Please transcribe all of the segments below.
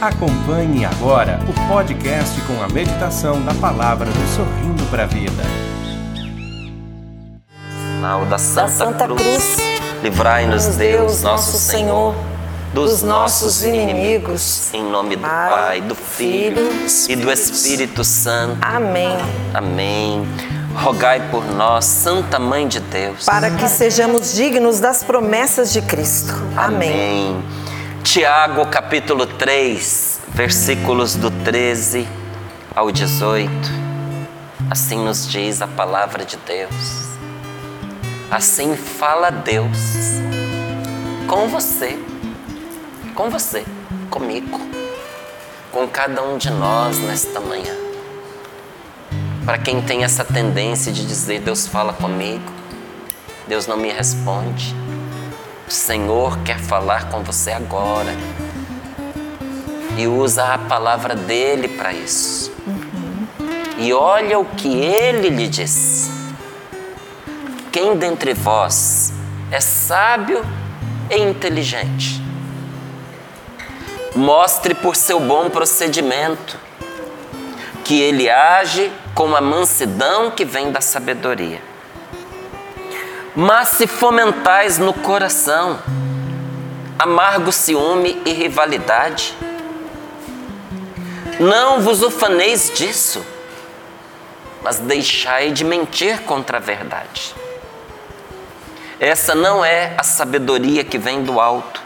Acompanhe agora o podcast com a meditação da palavra do Sorrindo para a Vida. Sinal da Santa, Santa Cruz, Cruz, livrai-nos Deus, Deus, nosso Senhor, dos nossos inimigos. Em nome do Pai, Pai, do Filho Filho e do Espírito Santo. Amém. Amém. Rogai por nós, Santa Mãe de Deus. Para que sejamos dignos das promessas de Cristo. Amém. Amém. Tiago, capítulo 3, versículos do 13 ao 18. Assim nos diz a palavra de Deus. Assim fala Deus com você, com você, comigo, com cada um de nós nesta manhã. Para quem tem essa tendência de dizer Deus fala comigo, Deus não me responde. O Senhor quer falar com você agora. E usa a palavra dele para isso. E olha o que ele lhe diz. Quem dentre vós é sábio e inteligente? Mostre por seu bom procedimento que ele age com a mansidão que vem da sabedoria. Mas se fomentais no coração amargo ciúme e rivalidade, não vos ufaneis disso, mas deixai de mentir contra a verdade. Essa não é a sabedoria que vem do alto.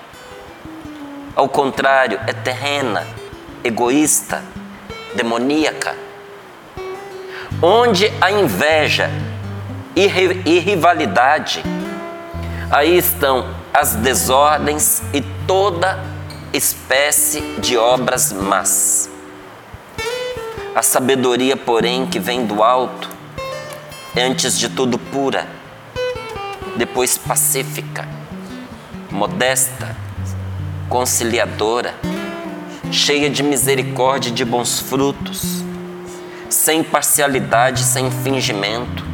Ao contrário, é terrena, egoísta, demoníaca, onde a inveja e, rivalidade, aí estão as desordens e toda espécie de obras más. A sabedoria, porém, que vem do alto, é antes de tudo pura, depois pacífica, modesta, conciliadora, cheia de misericórdia e de bons frutos, sem parcialidade, sem fingimento.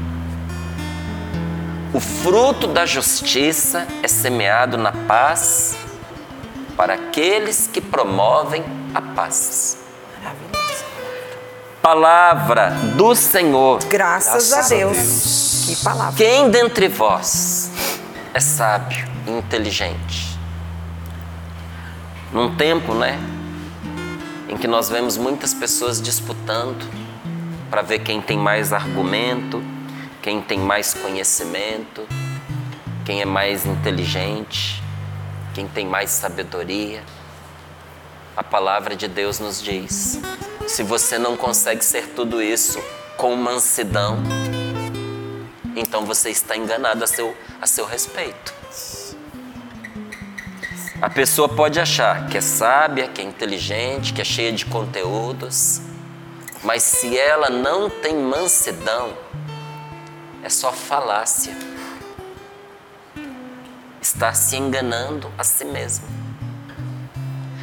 O fruto da justiça é semeado na paz para aqueles que promovem a paz. Maravilhoso. Palavra do Senhor. Graças, a, Deus. Que palavra. Quem dentre vós é sábio e inteligente? Num tempo, né, em que nós vemos muitas pessoas disputando para ver quem tem mais argumento, quem tem mais conhecimento, quem é mais inteligente, quem tem mais sabedoria. A palavra de Deus nos diz: se você não consegue ser tudo isso com mansidão, então você está enganado a seu, a seu respeito. A pessoa pode achar que é sábia, que é inteligente, que é cheia de conteúdos, mas se ela não tem mansidão, é só falácia. Está se enganando a si mesmo.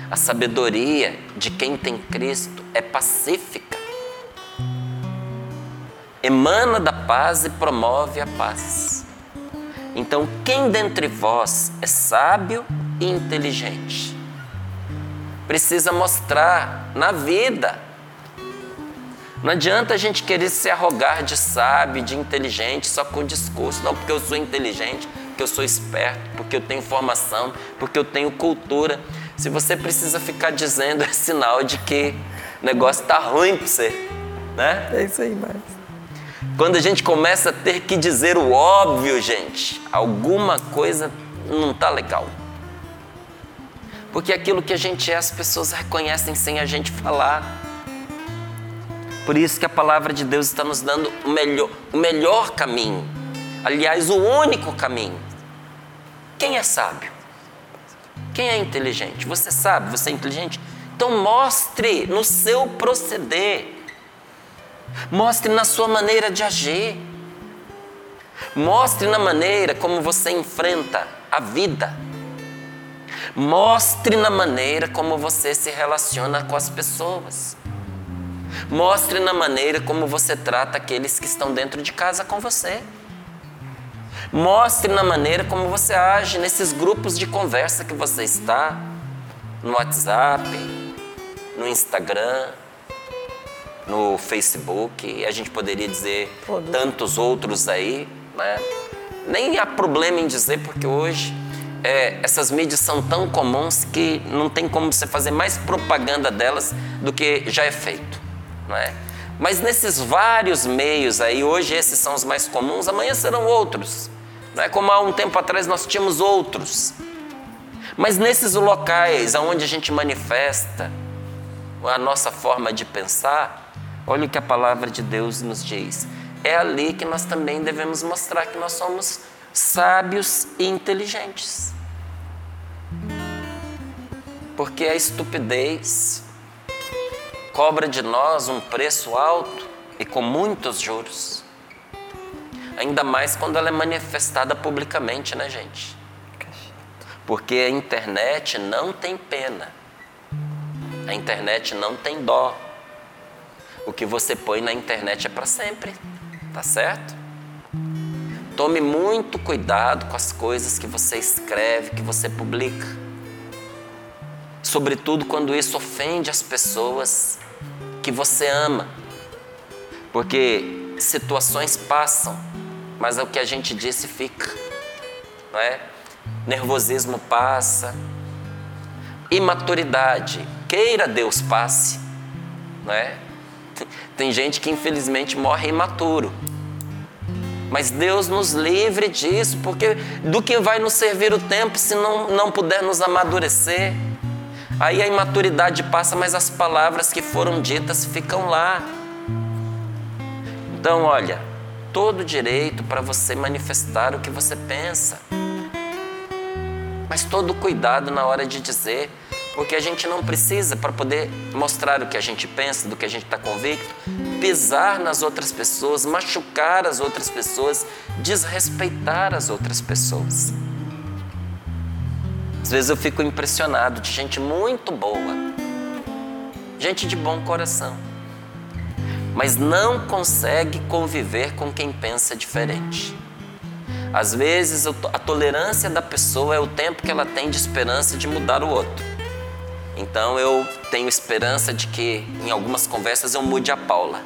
A sabedoria de quem tem Cristo é pacífica, emana da paz e promove a paz. Então, quem dentre vós é sábio e inteligente? Precisa mostrar na vida. Não adianta a gente querer se arrogar de sábio, de inteligente, só com discurso. Não, porque eu sou inteligente, porque eu sou esperto, porque eu tenho formação, porque eu tenho cultura. Se você precisa ficar dizendo, é sinal de que o negócio está ruim para você. Né? É isso aí, Marcos. Quando a gente começa a ter que dizer o óbvio, gente, alguma coisa não está legal. Porque aquilo que a gente é, as pessoas reconhecem sem a gente falar. Por isso que a palavra de Deus está nos dando o melhor, o melhor caminho. Aliás, o único caminho. Quem é sábio? Quem é inteligente? Você sabe, você é inteligente? Então mostre no seu proceder. Mostre na sua maneira de agir. Mostre na maneira como você enfrenta a vida. Mostre na maneira como você se relaciona com as pessoas. Mostre na maneira como você trata aqueles que estão dentro de casa com você. Mostre na maneira como você age nesses grupos de conversa que você está, no WhatsApp, no Instagram, no Facebook, e a gente poderia dizer Todos. tantos outros aí, né? Nem há problema em dizer, porque hoje é, essas mídias são tão comuns que não tem como você fazer mais propaganda delas do que já é feito, não é? Mas nesses vários meios aí, hoje esses são os mais comuns, amanhã serão outros. Não é como há um tempo atrás nós tínhamos outros. Mas nesses locais onde a gente manifesta a nossa forma de pensar, olha o que a palavra de Deus nos diz. É ali que nós também devemos mostrar que nós somos sábios e inteligentes. Porque a estupidez cobra de nós um preço alto e com muitos juros. Ainda mais quando ela é manifestada publicamente, né, gente? Porque a internet não tem pena. A internet não tem dó. O que você põe na internet é para sempre, tá certo? Tome muito cuidado com as coisas que você escreve, que você publica. Sobretudo quando isso ofende as pessoas que você ama. Porque situações passam, mas é o que a gente disse fica. Não é? Nervosismo passa. Imaturidade, queira Deus passe, não é? Tem gente que infelizmente morre imaturo. Mas Deus nos livre disso, porque do que vai nos servir o tempo se não, não puder nos amadurecer? Aí a imaturidade passa, mas as palavras que foram ditas ficam lá. Então, olha, todo direito para você manifestar o que você pensa. Mas todo cuidado na hora de dizer, porque a gente não precisa, para poder mostrar o que a gente pensa, do que a gente está convicto, pisar nas outras pessoas, machucar as outras pessoas, desrespeitar as outras pessoas. Às vezes eu fico impressionado de gente muito boa, gente de bom coração, mas não consegue conviver com quem pensa diferente. Às vezes a tolerância da pessoa é o tempo que ela tem de esperança de mudar o outro. Então eu tenho esperança de que em algumas conversas eu mude a Paula.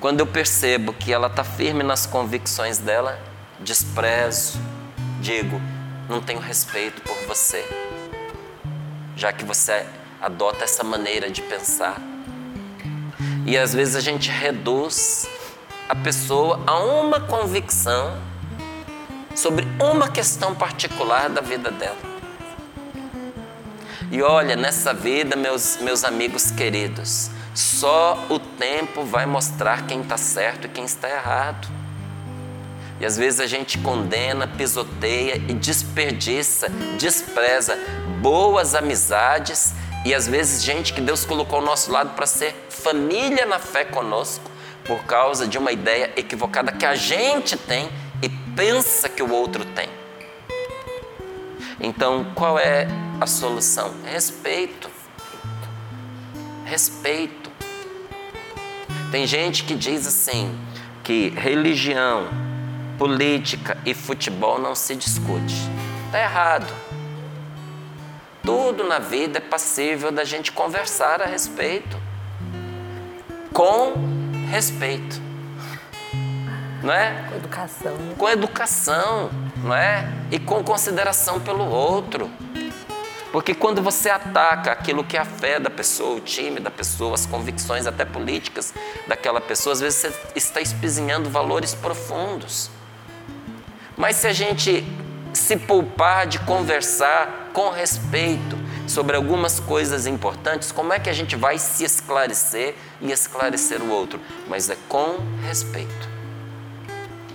Quando eu percebo que ela está firme nas convicções dela, desprezo, digo, não tenho respeito por você, já que você adota essa maneira de pensar. E às vezes a gente reduz a pessoa a uma convicção sobre uma questão particular da vida dela. E olha, nessa vida, meus, meus amigos queridos, só o tempo vai mostrar quem está certo e quem está errado. E às vezes a gente condena, pisoteia e desperdiça, despreza boas amizades e às vezes gente que Deus colocou ao nosso lado para ser família na fé conosco por causa de uma ideia equivocada que a gente tem e pensa que o outro tem. Então, qual é a solução? Respeito. Respeito. Tem gente que diz assim que religião, política e futebol não se discute. Está errado. Tudo na vida é passível da gente conversar a respeito. Com respeito. Não é? Com educação. né? Com educação, não é? E com consideração pelo outro. Porque quando você ataca aquilo que é a fé da pessoa, o time da pessoa, as convicções até políticas daquela pessoa, às vezes você está espizinhando valores profundos. Mas se a gente se poupar de conversar com respeito sobre algumas coisas importantes, como é que a gente vai se esclarecer e esclarecer o outro? Mas é com respeito.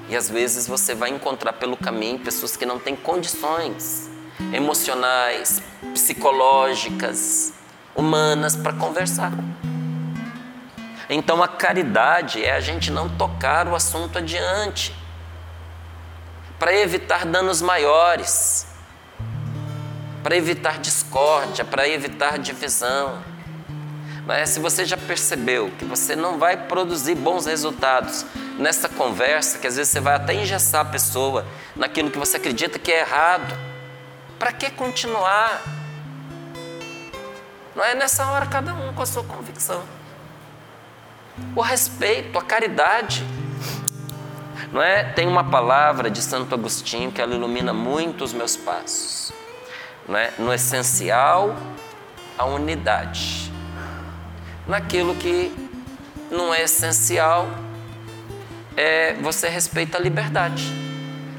E às vezes você vai encontrar pelo caminho pessoas que não têm condições emocionais, psicológicas, humanas para conversar. Então a caridade é a gente não tocar o assunto adiante, para evitar danos maiores, para evitar discórdia, para evitar divisão. Mas se você já percebeu que você não vai produzir bons resultados nessa conversa, que às vezes você vai até engessar a pessoa naquilo que você acredita que é errado, para que continuar? Não é nessa hora cada um com a sua convicção. O respeito, a caridade. Não é? Tem uma palavra de Santo Agostinho que ela ilumina muito os meus passos. Não é? No essencial, a unidade. Naquilo que não é essencial, é, você respeita a liberdade.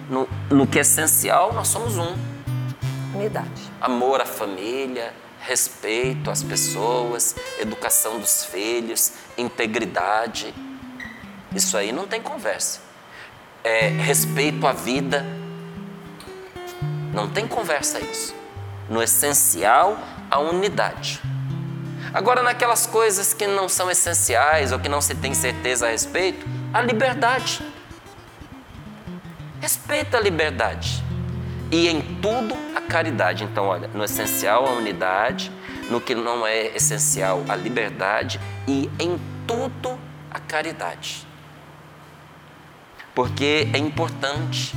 No, no que é essencial, nós somos um. Unidade. Amor à família, respeito às pessoas, educação dos filhos, integridade. Isso aí não tem conversa. É, respeito à vida. Não tem conversa isso. No essencial, a unidade. Agora, naquelas coisas que não são essenciais ou que não se tem certeza a respeito, a liberdade. Respeita a liberdade. E em tudo a caridade. Então, olha, no essencial a unidade, no que não é essencial a liberdade e em tudo a caridade. Porque é importante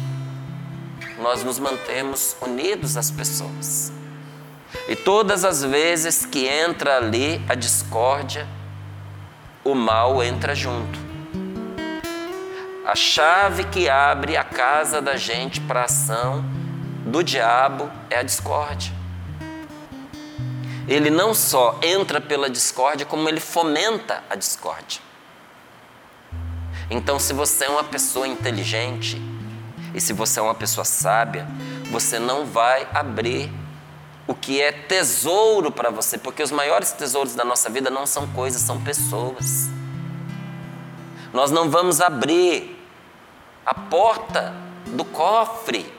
nós nos mantemos unidos às pessoas. E todas as vezes que entra ali a discórdia, o mal entra junto. A chave que abre a casa da gente para a ação do diabo é a discórdia. Ele não só entra pela discórdia, como ele fomenta a discórdia. Então, se você é uma pessoa inteligente e se você é uma pessoa sábia, você não vai abrir o que é tesouro para você, porque os maiores tesouros da nossa vida não são coisas, são pessoas. Nós não vamos abrir a porta do cofre,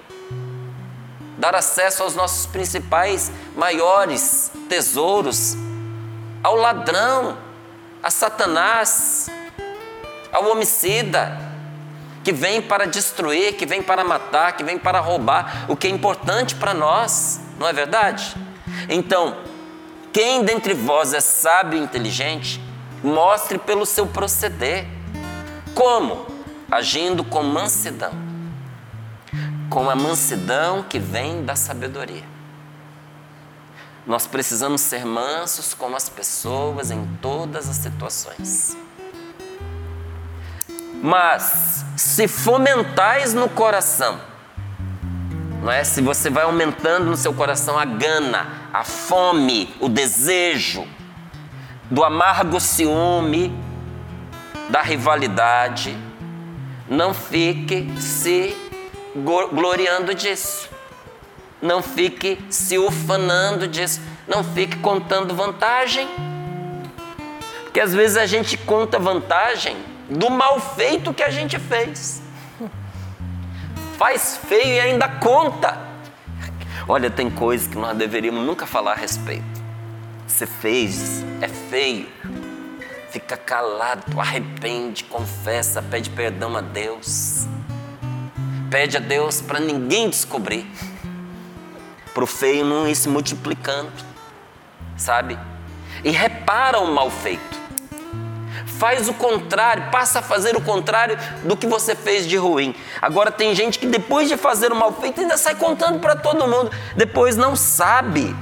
dar acesso aos nossos principais, maiores tesouros, ao ladrão, a Satanás, ao homicida, que vem para destruir, que vem para matar, que vem para roubar o que é importante para nós, não é verdade? Então, quem dentre vós é sábio e inteligente, mostre pelo seu proceder. Como? Agindo com mansidão. Com a mansidão que vem da sabedoria. Nós precisamos ser mansos com as pessoas em todas as situações. Mas se fomentais no coração, não é? Se você vai aumentando no seu coração a gana, a fome, o desejo do amargo ciúme, da rivalidade, não fique se gloriando disso. Não fique se ufanando disso. Não fique contando vantagem. Porque às vezes a gente conta vantagem do mal feito que a gente fez. Faz feio e ainda conta. Olha, tem coisas que nós deveríamos nunca falar a respeito. Você fez, é feio. Fica calado, arrepende, confessa, pede perdão a Deus. Pede a Deus para ninguém descobrir. Para o feio não ir se multiplicando, sabe? E repara o mal feito faz o contrário, passa a fazer o contrário do que você fez de ruim. Agora tem gente que depois de fazer o mal feito ainda sai contando para todo mundo, depois não sabe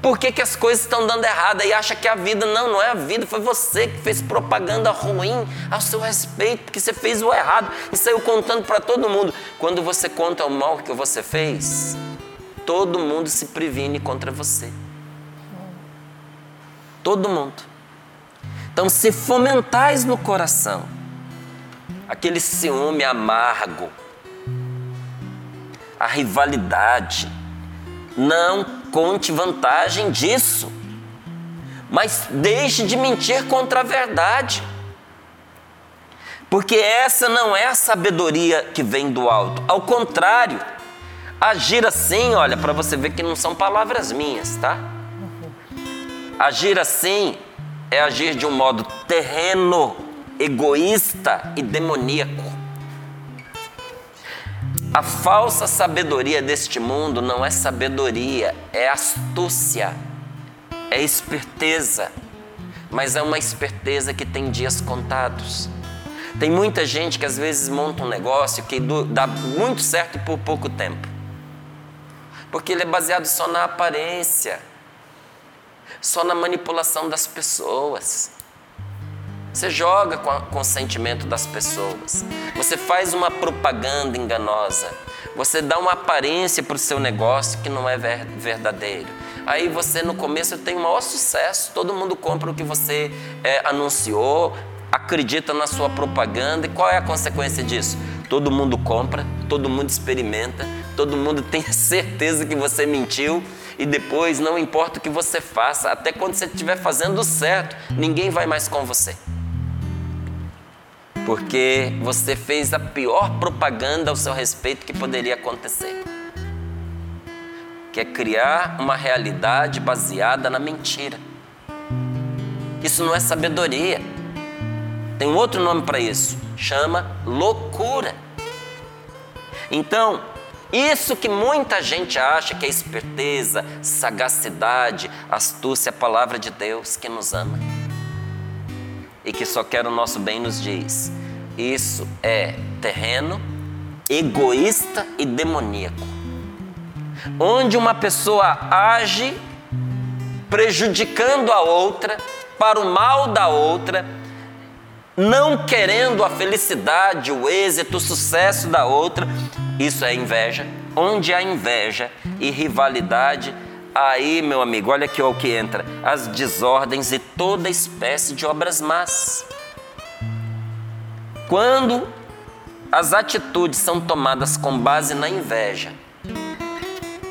por que, que as coisas estão dando errado e acha que a vida não, não é a vida, foi você que fez propaganda ruim ao seu respeito, porque você fez o errado e saiu contando para todo mundo. Quando você conta o mal que você fez, todo mundo se previne contra você. Todo mundo. Então, se fomentais no coração aquele ciúme amargo, a rivalidade, não conte vantagem disso, mas deixe de mentir contra a verdade. Porque essa não é a sabedoria que vem do alto. Ao contrário, agir assim, olha, para você ver que não são palavras minhas, tá? Agir assim é agir de um modo terreno, egoísta e demoníaco. A falsa sabedoria deste mundo não é sabedoria, é astúcia, é esperteza, mas é uma esperteza que tem dias contados. Tem muita gente que às vezes monta um negócio que dá muito certo por pouco tempo, porque ele é baseado só na aparência só na manipulação das pessoas. Você joga com, a, com o sentimento das pessoas. Você faz uma propaganda enganosa. Você dá uma aparência para o seu negócio que não é verdadeiro. Aí você no começo tem o maior sucesso, todo mundo compra o que você é, anunciou, acredita na sua propaganda e qual é a consequência disso? Todo mundo compra, todo mundo experimenta, todo mundo tem certeza que você mentiu e depois não importa o que você faça, até quando você estiver fazendo certo, ninguém vai mais com você. Porque você fez a pior propaganda ao seu respeito que poderia acontecer que é criar uma realidade baseada na mentira. Isso não é sabedoria. Tem um outro nome para isso, chama loucura. Então, isso que muita gente acha que é esperteza, sagacidade, astúcia, a palavra de Deus que nos ama. E que só quer o nosso bem, nos diz: isso é terreno, egoísta e demoníaco. Onde uma pessoa age prejudicando a outra, para o mal da outra, não querendo a felicidade, o êxito, o sucesso da outra, isso é inveja. Onde há inveja e rivalidade, aí, meu amigo, olha aqui o que entra: as desordens e toda espécie de obras más. Quando as atitudes são tomadas com base na inveja,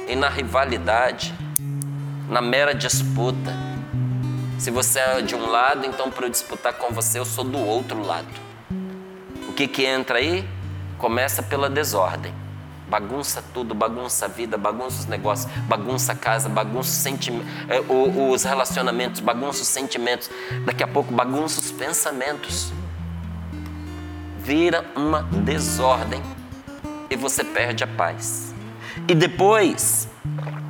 e na rivalidade, na mera disputa. Se você é de um lado, então para eu disputar com você, eu sou do outro lado. O que que entra aí? Começa pela desordem. Bagunça tudo, bagunça a vida, bagunça os negócios, bagunça a casa, bagunça é, os relacionamentos, bagunça os sentimentos. Daqui a pouco bagunça os pensamentos. Vira uma desordem e você perde a paz. E depois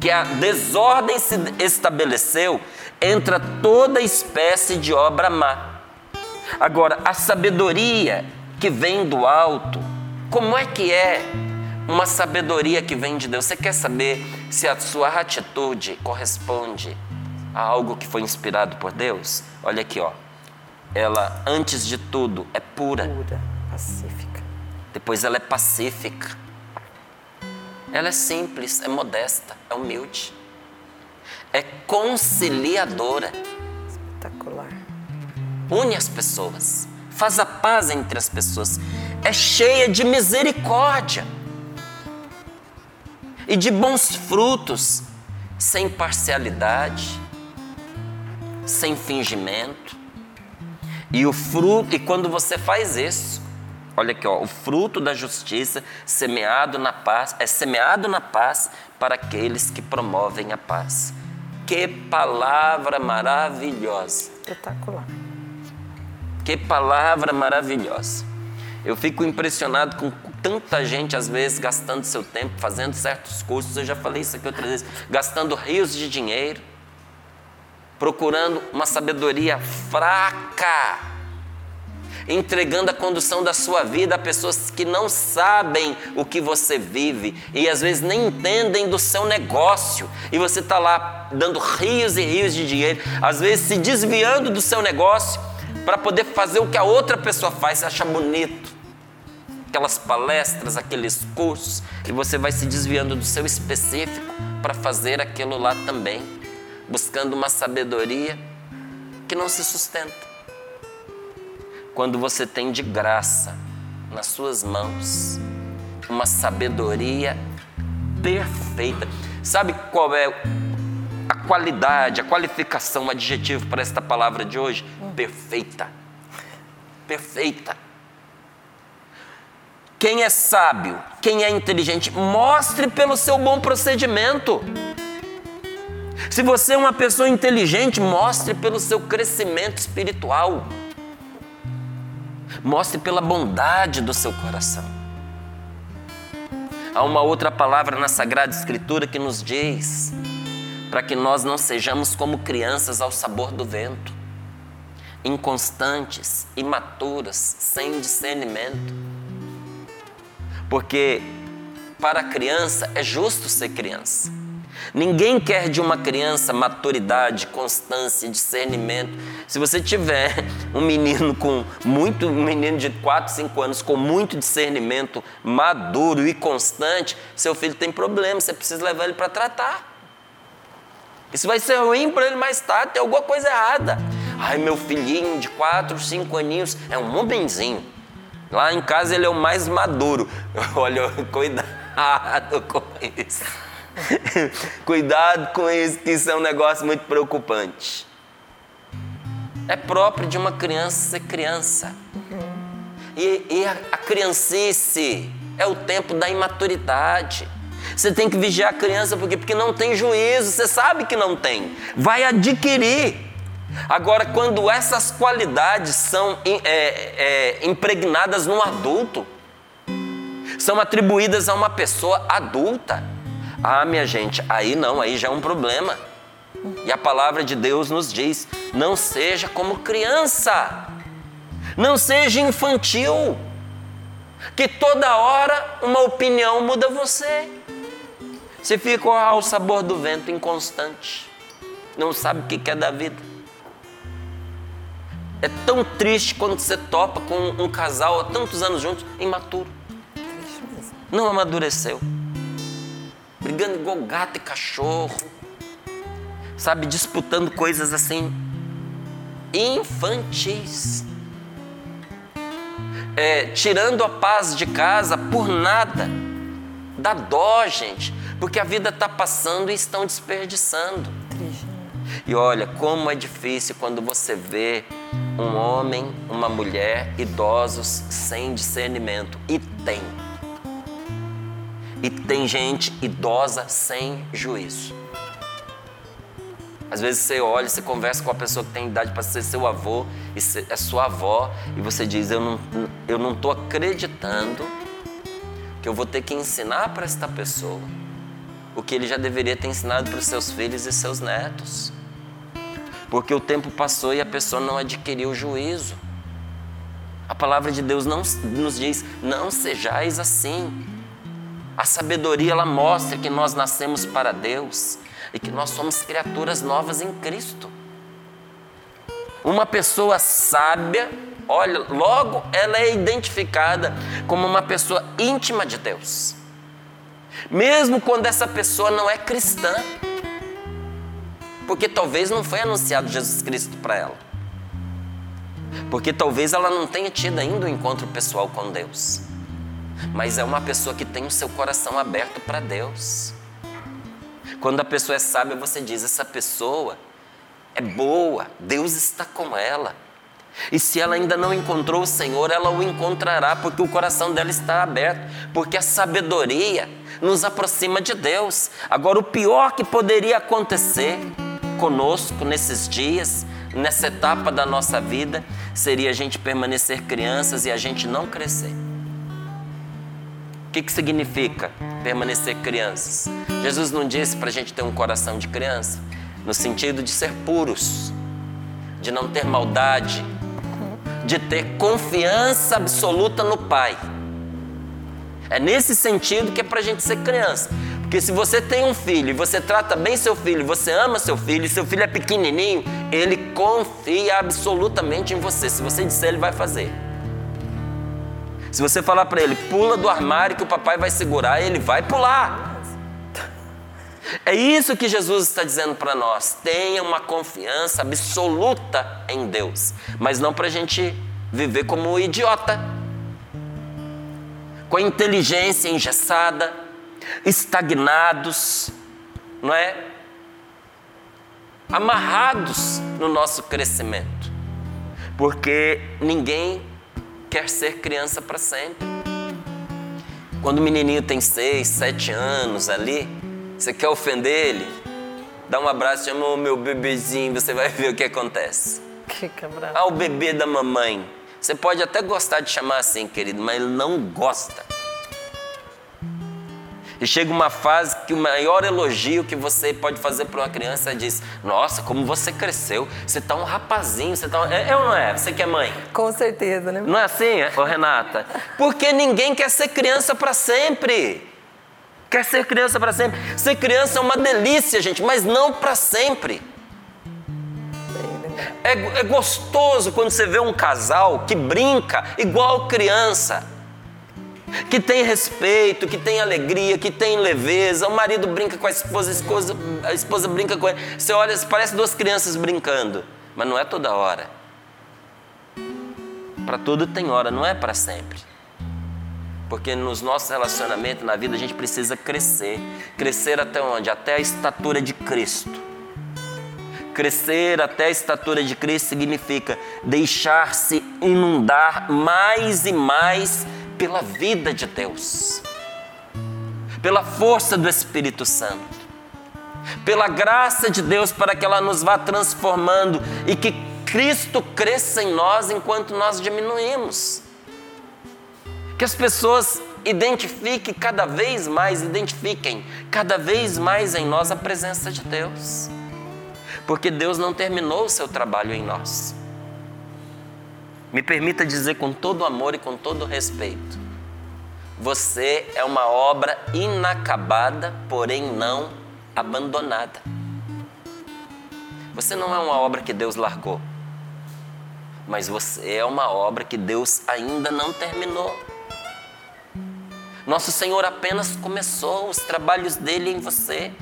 que a desordem se estabeleceu, entra toda espécie de obra má. Agora, a sabedoria que vem do alto, como é que é uma sabedoria que vem de Deus? Você quer saber se a sua atitude corresponde a algo que foi inspirado por Deus? Olha aqui, ó. Ela, antes de tudo, é pura. Pura, pacífica. Depois ela é pacífica. Ela é simples, é modesta, é humilde, é conciliadora. Espetacular. Une as pessoas, faz a paz entre as pessoas, é cheia de misericórdia e de bons frutos, sem parcialidade, sem fingimento. E o fruto, e quando você faz isso, Olha aqui, ó, o fruto da justiça semeado na paz é semeado na paz para aqueles que promovem a paz. Que palavra maravilhosa! Espetacular. Que palavra maravilhosa. Eu fico impressionado com tanta gente, às vezes, gastando seu tempo, fazendo certos cursos. Eu já falei isso aqui outras vezes, gastando rios de dinheiro, procurando uma sabedoria fraca entregando a condução da sua vida a pessoas que não sabem o que você vive e às vezes nem entendem do seu negócio. E você está lá dando rios e rios de dinheiro, às vezes se desviando do seu negócio para poder fazer o que a outra pessoa faz, você acha bonito. Aquelas palestras, aqueles cursos, e você vai se desviando do seu específico para fazer aquilo lá também, buscando uma sabedoria que não se sustenta quando você tem de graça nas suas mãos uma sabedoria perfeita. Sabe qual é a qualidade, a qualificação, o adjetivo para esta palavra de hoje? Perfeita. Perfeita. Quem é sábio, quem é inteligente, mostre pelo seu bom procedimento. Se você é uma pessoa inteligente, mostre pelo seu crescimento espiritual. Mostre pela bondade do seu coração. Há uma outra palavra na Sagrada Escritura que nos diz para que nós não sejamos como crianças ao sabor do vento, inconstantes, imaturas, sem discernimento. Porque para a criança é justo ser criança. Ninguém quer de uma criança maturidade, constância, discernimento. Se você tiver um menino com muito, um menino de 4, 5 anos com muito discernimento, maduro e constante, seu filho tem problema, você precisa levar ele para tratar. Isso vai ser ruim para ele mais tarde, tem alguma coisa errada. Ai, meu filhinho de 4, 5 aninhos é um homenzinho. Lá em casa ele é o mais maduro. Olha, cuidado com isso. Cuidado com isso, que isso é um negócio muito preocupante. É próprio de uma criança ser criança. E, e a, a criancice é o tempo da imaturidade. Você tem que vigiar a criança porque, porque não tem juízo, você sabe que não tem. Vai adquirir. Agora, quando essas qualidades são é, é, impregnadas num adulto, são atribuídas a uma pessoa adulta, ah, minha gente, aí não, aí já é um problema. E a palavra de Deus nos diz: não seja como criança, não seja infantil, que toda hora uma opinião muda você. Você fica ao sabor do vento inconstante, não sabe o que é da vida. É tão triste quando você topa com um casal há tantos anos juntos, imaturo. Não amadureceu. Brigando igual gato e cachorro, sabe, disputando coisas assim infantis, é, tirando a paz de casa por nada, dá dó, gente, porque a vida está passando e estão desperdiçando. E olha como é difícil quando você vê um homem, uma mulher, idosos sem discernimento. E tem. E tem gente idosa sem juízo. Às vezes você olha, você conversa com a pessoa que tem idade para ser seu avô e é sua avó, e você diz: Eu não estou eu não acreditando que eu vou ter que ensinar para esta pessoa o que ele já deveria ter ensinado para os seus filhos e seus netos. Porque o tempo passou e a pessoa não adquiriu juízo. A palavra de Deus não, nos diz: Não sejais assim. A sabedoria ela mostra que nós nascemos para Deus e que nós somos criaturas novas em Cristo. Uma pessoa sábia, olha, logo ela é identificada como uma pessoa íntima de Deus. Mesmo quando essa pessoa não é cristã. Porque talvez não foi anunciado Jesus Cristo para ela. Porque talvez ela não tenha tido ainda um encontro pessoal com Deus mas é uma pessoa que tem o seu coração aberto para Deus. Quando a pessoa é sábia, você diz: essa pessoa é boa, Deus está com ela. E se ela ainda não encontrou o Senhor, ela o encontrará, porque o coração dela está aberto, porque a sabedoria nos aproxima de Deus. Agora, o pior que poderia acontecer conosco nesses dias, nessa etapa da nossa vida, seria a gente permanecer crianças e a gente não crescer que, que significa permanecer crianças? Jesus não disse para a gente ter um coração de criança, no sentido de ser puros, de não ter maldade, de ter confiança absoluta no Pai. É nesse sentido que é para a gente ser criança. Porque se você tem um filho você trata bem seu filho, você ama seu filho, seu filho é pequenininho, ele confia absolutamente em você. Se você disser, ele vai fazer. Se você falar para ele, pula do armário que o papai vai segurar, ele vai pular. É isso que Jesus está dizendo para nós. Tenha uma confiança absoluta em Deus, mas não para a gente viver como um idiota, com a inteligência engessada, estagnados, não é? Amarrados no nosso crescimento, porque ninguém quer ser criança para sempre. Quando o menininho tem seis, sete anos ali, você quer ofender ele? Dá um abraço, chama o meu bebezinho, você vai ver o que acontece. Que cabra. Ah, o bebê da mamãe. Você pode até gostar de chamar assim, querido, mas ele não gosta. E chega uma fase que o maior elogio que você pode fazer para uma criança é diz: Nossa, como você cresceu, você tá um rapazinho, você tá. Um... É, é, ou não é? Você que é mãe? Com certeza, né? Não é assim, ô Renata? Porque ninguém quer ser criança para sempre. Quer ser criança para sempre? Ser criança é uma delícia, gente, mas não para sempre. É, é, gostoso quando você vê um casal que brinca igual criança, que tem respeito, que tem alegria, que tem leveza. O marido brinca com a esposa, a esposa, a esposa brinca com ele. Você olha, parece duas crianças brincando, mas não é toda hora. Para tudo tem hora, não é para sempre. Porque nos nossos relacionamentos, na vida, a gente precisa crescer. Crescer até onde? Até a estatura de Cristo. Crescer até a estatura de Cristo significa deixar-se inundar mais e mais pela vida de Deus, pela força do Espírito Santo, pela graça de Deus para que ela nos vá transformando e que Cristo cresça em nós enquanto nós diminuímos. Que as pessoas identifiquem cada vez mais, identifiquem cada vez mais em nós a presença de Deus. Porque Deus não terminou o seu trabalho em nós. Me permita dizer com todo amor e com todo respeito: você é uma obra inacabada, porém não abandonada. Você não é uma obra que Deus largou, mas você é uma obra que Deus ainda não terminou. Nosso Senhor apenas começou os trabalhos dele em você.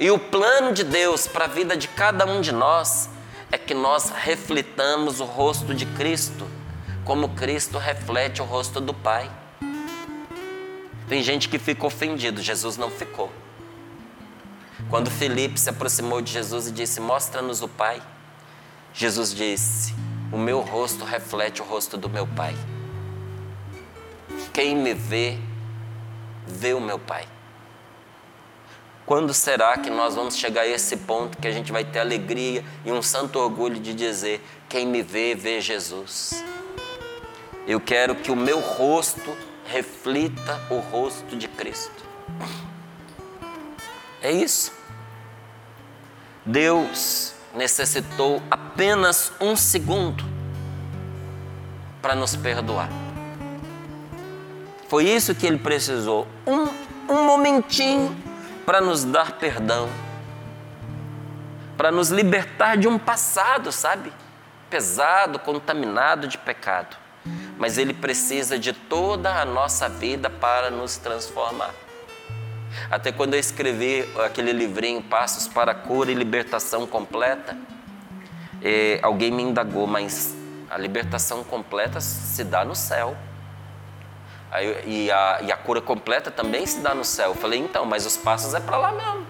E o plano de Deus para a vida de cada um de nós é que nós reflitamos o rosto de Cristo, como Cristo reflete o rosto do Pai. Tem gente que fica ofendido, Jesus não ficou. Quando Felipe se aproximou de Jesus e disse: Mostra-nos o Pai, Jesus disse: O meu rosto reflete o rosto do meu Pai. Quem me vê, vê o meu Pai. Quando será que nós vamos chegar a esse ponto que a gente vai ter alegria e um santo orgulho de dizer: quem me vê, vê Jesus? Eu quero que o meu rosto reflita o rosto de Cristo. É isso. Deus necessitou apenas um segundo para nos perdoar. Foi isso que ele precisou. Um, um momentinho para nos dar perdão. Para nos libertar de um passado, sabe? Pesado, contaminado de pecado. Mas ele precisa de toda a nossa vida para nos transformar. Até quando eu escrevi aquele livrinho Passos para a Cura e Libertação Completa, eh, alguém me indagou, mas a libertação completa se dá no céu. Aí, e, a, e a cura completa também se dá no céu. Eu falei, então, mas os passos é para lá mesmo.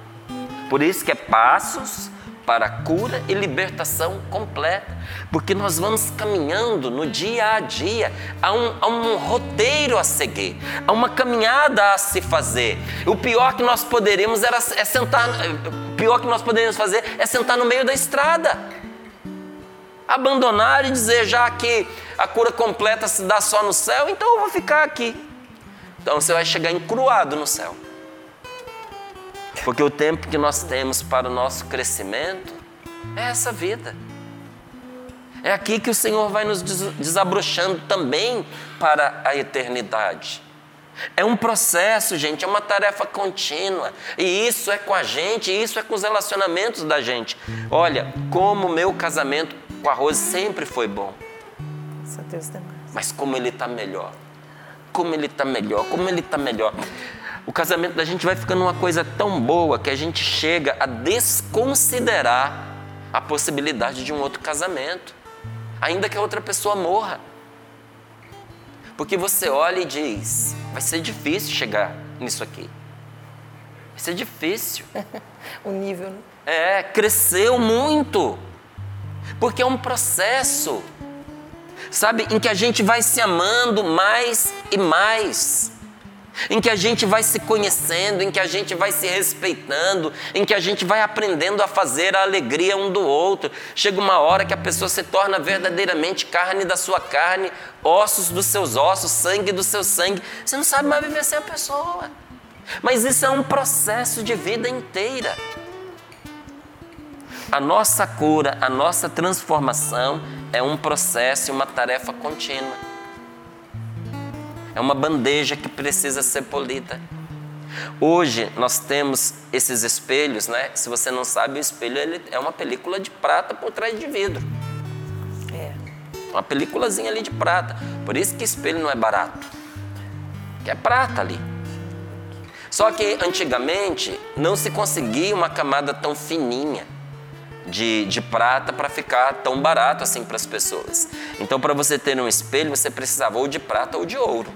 Por isso que é passos para cura e libertação completa. Porque nós vamos caminhando no dia a dia, há um, há um roteiro a seguir, há uma caminhada a se fazer. O pior que nós poderíamos era é sentar, o pior que nós poderíamos fazer é sentar no meio da estrada. Abandonar e dizer, já que a cura completa se dá só no céu, então eu vou ficar aqui. Então você vai chegar encruado no céu. Porque o tempo que nós temos para o nosso crescimento é essa vida. É aqui que o Senhor vai nos desabrochando também para a eternidade. É um processo, gente, é uma tarefa contínua. E isso é com a gente, isso é com os relacionamentos da gente. Olha, como meu casamento com a Rose sempre foi bom. Mas como ele está melhor. Como ele está melhor, como ele está melhor o casamento da gente vai ficando uma coisa tão boa que a gente chega a desconsiderar a possibilidade de um outro casamento, ainda que a outra pessoa morra. Porque você olha e diz: vai ser difícil chegar nisso aqui. Vai ser difícil. o nível, né? É, cresceu muito. Porque é um processo, sabe, em que a gente vai se amando mais e mais em que a gente vai se conhecendo, em que a gente vai se respeitando, em que a gente vai aprendendo a fazer a alegria um do outro. Chega uma hora que a pessoa se torna verdadeiramente carne da sua carne, ossos dos seus ossos, sangue do seu sangue. Você não sabe mais viver sem a pessoa. Mas isso é um processo de vida inteira. A nossa cura, a nossa transformação é um processo e uma tarefa contínua. É uma bandeja que precisa ser polida. Hoje nós temos esses espelhos, né? Se você não sabe, o espelho é uma película de prata por trás de vidro. É. Uma películazinha ali de prata. Por isso que espelho não é barato. Que é prata ali. Só que antigamente não se conseguia uma camada tão fininha de, de prata para ficar tão barato assim para as pessoas. Então, para você ter um espelho, você precisava ou de prata ou de ouro.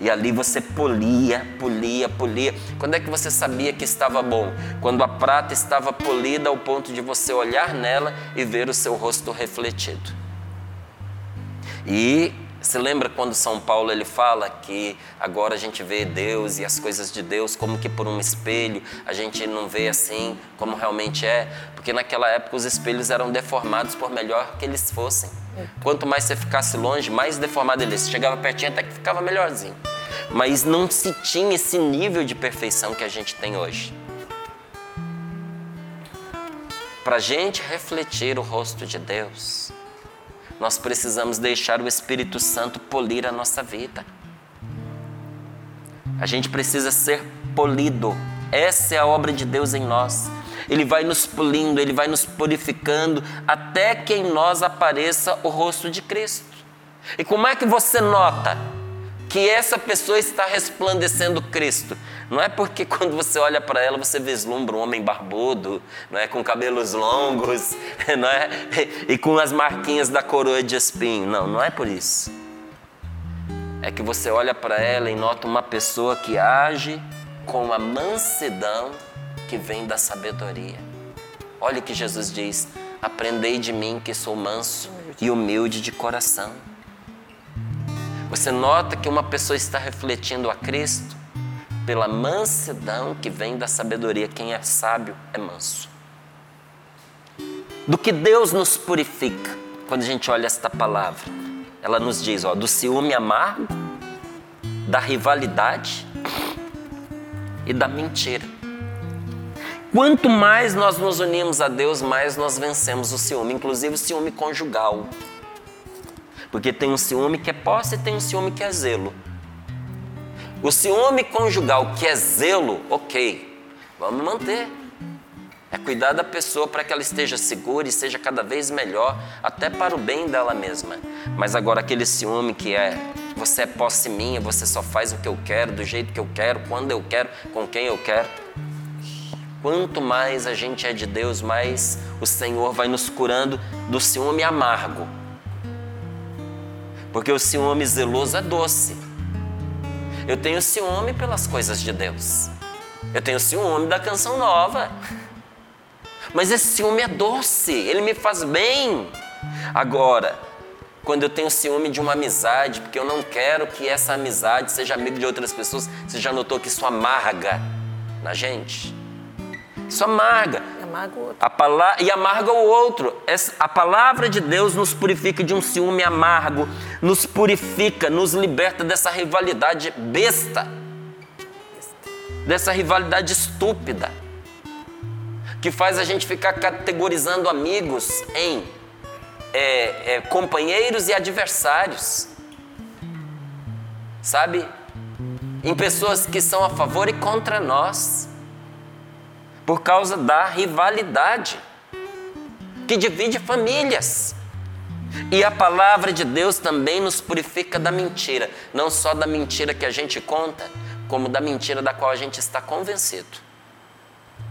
E ali você polia, polia, polia. Quando é que você sabia que estava bom? Quando a prata estava polida ao ponto de você olhar nela e ver o seu rosto refletido. E se lembra quando São Paulo ele fala que agora a gente vê Deus e as coisas de Deus como que por um espelho, a gente não vê assim como realmente é, porque naquela época os espelhos eram deformados por melhor que eles fossem. Quanto mais você ficasse longe, mais deformado ele chegava pertinho até que ficava melhorzinho. Mas não se tinha esse nível de perfeição que a gente tem hoje. Para a gente refletir o rosto de Deus, nós precisamos deixar o Espírito Santo polir a nossa vida. A gente precisa ser polido. Essa é a obra de Deus em nós. Ele vai nos polindo, ele vai nos purificando até que em nós apareça o rosto de Cristo. E como é que você nota que essa pessoa está resplandecendo Cristo? Não é porque quando você olha para ela você vislumbra um homem barbudo, não é com cabelos longos, não é e com as marquinhas da coroa de espinho. Não, não é por isso. É que você olha para ela e nota uma pessoa que age com a mansidão que vem da sabedoria. Olha o que Jesus diz: Aprendei de mim que sou manso e humilde de coração. Você nota que uma pessoa está refletindo a Cristo pela mansidão que vem da sabedoria. Quem é sábio é manso. Do que Deus nos purifica quando a gente olha esta palavra. Ela nos diz, ó, do ciúme amargo, da rivalidade e da mentira. Quanto mais nós nos unimos a Deus, mais nós vencemos o ciúme, inclusive o ciúme conjugal. Porque tem um ciúme que é posse e tem um ciúme que é zelo. O ciúme conjugal, que é zelo, ok, vamos manter. É cuidar da pessoa para que ela esteja segura e seja cada vez melhor, até para o bem dela mesma. Mas agora aquele ciúme que é você é posse minha, você só faz o que eu quero, do jeito que eu quero, quando eu quero, com quem eu quero. Quanto mais a gente é de Deus, mais o Senhor vai nos curando do ciúme amargo. Porque o ciúme zeloso é doce. Eu tenho ciúme pelas coisas de Deus. Eu tenho ciúme da canção nova. Mas esse ciúme é doce, ele me faz bem. Agora, quando eu tenho ciúme de uma amizade, porque eu não quero que essa amizade seja amigo de outras pessoas, você já notou que isso amarga na gente? Isso amarga. Amarga o outro. A palavra, e amarga o outro. A palavra de Deus nos purifica de um ciúme amargo, nos purifica, nos liberta dessa rivalidade besta, dessa rivalidade estúpida, que faz a gente ficar categorizando amigos em é, é, companheiros e adversários, sabe? Em pessoas que são a favor e contra nós por causa da rivalidade que divide famílias. E a palavra de Deus também nos purifica da mentira, não só da mentira que a gente conta, como da mentira da qual a gente está convencido.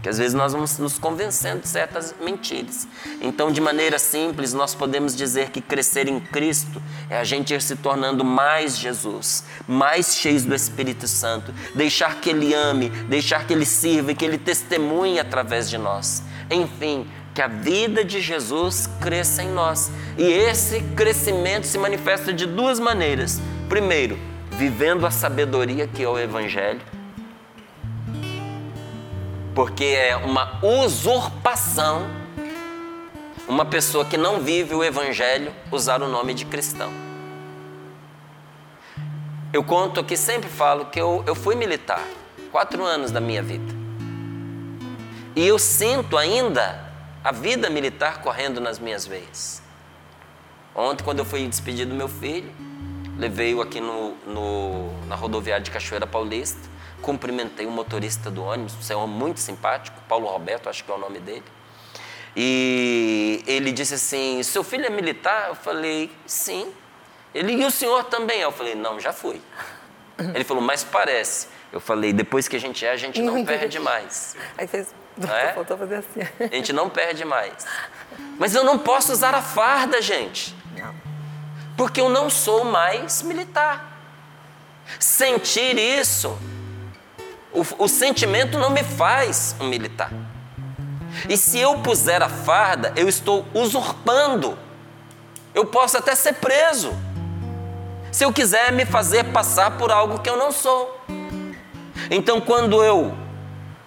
Que às vezes nós vamos nos convencendo de certas mentiras. Então, de maneira simples, nós podemos dizer que crescer em Cristo é a gente ir se tornando mais Jesus, mais cheios do Espírito Santo, deixar que Ele ame, deixar que Ele sirva e que Ele testemunhe através de nós. Enfim, que a vida de Jesus cresça em nós. E esse crescimento se manifesta de duas maneiras. Primeiro, vivendo a sabedoria que é o Evangelho porque é uma usurpação uma pessoa que não vive o Evangelho usar o nome de cristão. Eu conto que sempre falo que eu, eu fui militar, quatro anos da minha vida. E eu sinto ainda a vida militar correndo nas minhas veias. Ontem, quando eu fui despedir do meu filho, levei-o aqui no, no, na rodoviária de Cachoeira Paulista, cumprimentei o motorista do ônibus, é um homem muito simpático, Paulo Roberto, acho que é o nome dele. E ele disse assim: Seu filho é militar? Eu falei: Sim. Ele, e o senhor também? Eu falei: Não, já fui. Ele falou: Mas parece. Eu falei: Depois que a gente é, a gente não perde mais. Aí fez. É? Faltou fazer assim. A gente não perde mais. Mas eu não posso usar a farda, gente. Não. Porque eu não sou mais militar. Sentir isso, o, o sentimento não me faz um militar. E se eu puser a farda, eu estou usurpando. Eu posso até ser preso. Se eu quiser me fazer passar por algo que eu não sou. Então, quando eu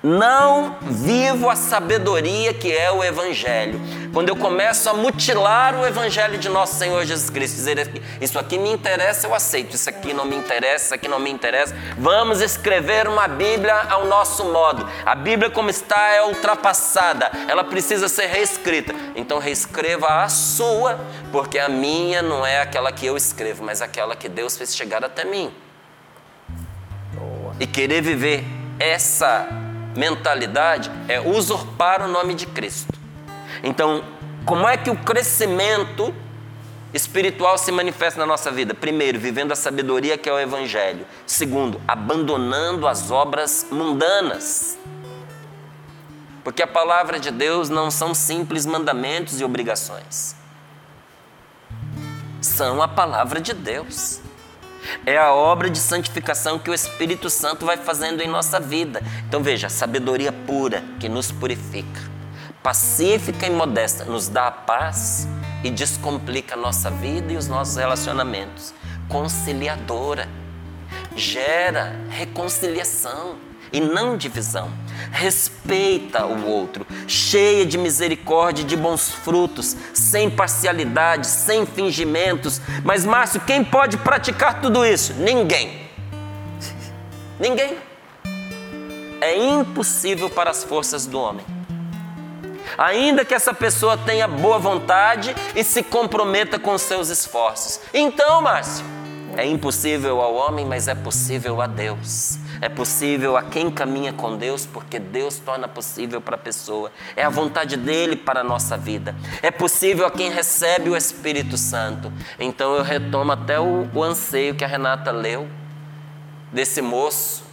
não vivo a sabedoria que é o Evangelho. Quando eu começo a mutilar o Evangelho de nosso Senhor Jesus Cristo, dizer isso aqui me interessa, eu aceito, isso aqui não me interessa, isso aqui não me interessa. Vamos escrever uma Bíblia ao nosso modo. A Bíblia, como está, é ultrapassada, ela precisa ser reescrita. Então, reescreva a sua, porque a minha não é aquela que eu escrevo, mas aquela que Deus fez chegar até mim. E querer viver essa mentalidade é usurpar o nome de Cristo. Então, como é que o crescimento espiritual se manifesta na nossa vida? Primeiro, vivendo a sabedoria que é o Evangelho. Segundo, abandonando as obras mundanas. Porque a palavra de Deus não são simples mandamentos e obrigações. São a palavra de Deus. É a obra de santificação que o Espírito Santo vai fazendo em nossa vida. Então veja, sabedoria pura que nos purifica, pacífica e modesta, nos dá a paz e descomplica a nossa vida e os nossos relacionamentos. Conciliadora, gera reconciliação e não divisão. Respeita o outro, cheia de misericórdia e de bons frutos, sem parcialidade, sem fingimentos. Mas, Márcio, quem pode praticar tudo isso? Ninguém. Ninguém. É impossível para as forças do homem. Ainda que essa pessoa tenha boa vontade e se comprometa com seus esforços. Então, Márcio, é impossível ao homem, mas é possível a Deus. É possível a quem caminha com Deus, porque Deus torna possível para a pessoa. É a vontade dele para a nossa vida. É possível a quem recebe o Espírito Santo. Então eu retomo até o, o anseio que a Renata leu desse moço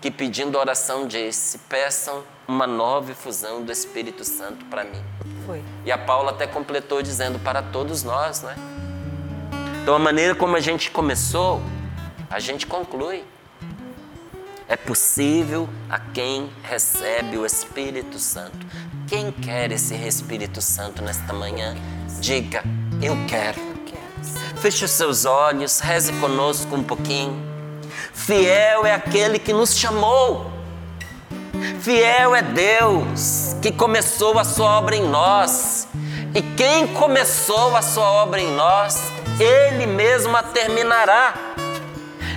que pedindo oração disse: peçam uma nova efusão do Espírito Santo para mim. Foi. E a Paula até completou dizendo para todos nós, não é? Então a maneira como a gente começou, a gente conclui. É possível a quem recebe o Espírito Santo. Quem quer esse Espírito Santo nesta manhã? Diga, eu quero. Feche os seus olhos, reze conosco um pouquinho. Fiel é aquele que nos chamou. Fiel é Deus que começou a sua obra em nós. E quem começou a sua obra em nós, Ele mesmo a terminará.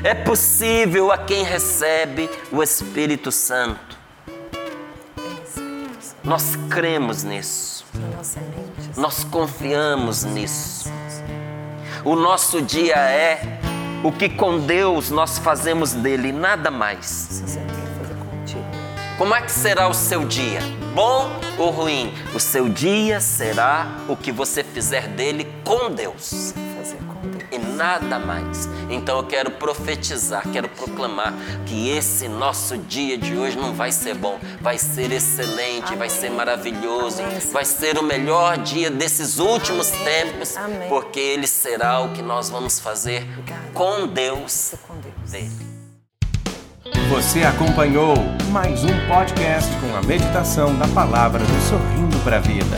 É possível a quem recebe o Espírito Santo. Nós cremos nisso. Nós confiamos nisso. O nosso dia é o que com Deus nós fazemos dele, nada mais. Como é que será o seu dia? Bom ou ruim? O seu dia será o que você fizer dele com Deus. E nada mais. Então eu quero profetizar, quero proclamar que esse nosso dia de hoje não vai ser bom, vai ser excelente, vai Amém. ser maravilhoso, Amém. vai ser o melhor dia desses últimos Amém. tempos, Amém. porque ele será o que nós vamos fazer Obrigada. com Deus com Deus. dele. Você acompanhou mais um podcast com a meditação da palavra do Sorrindo para a Vida.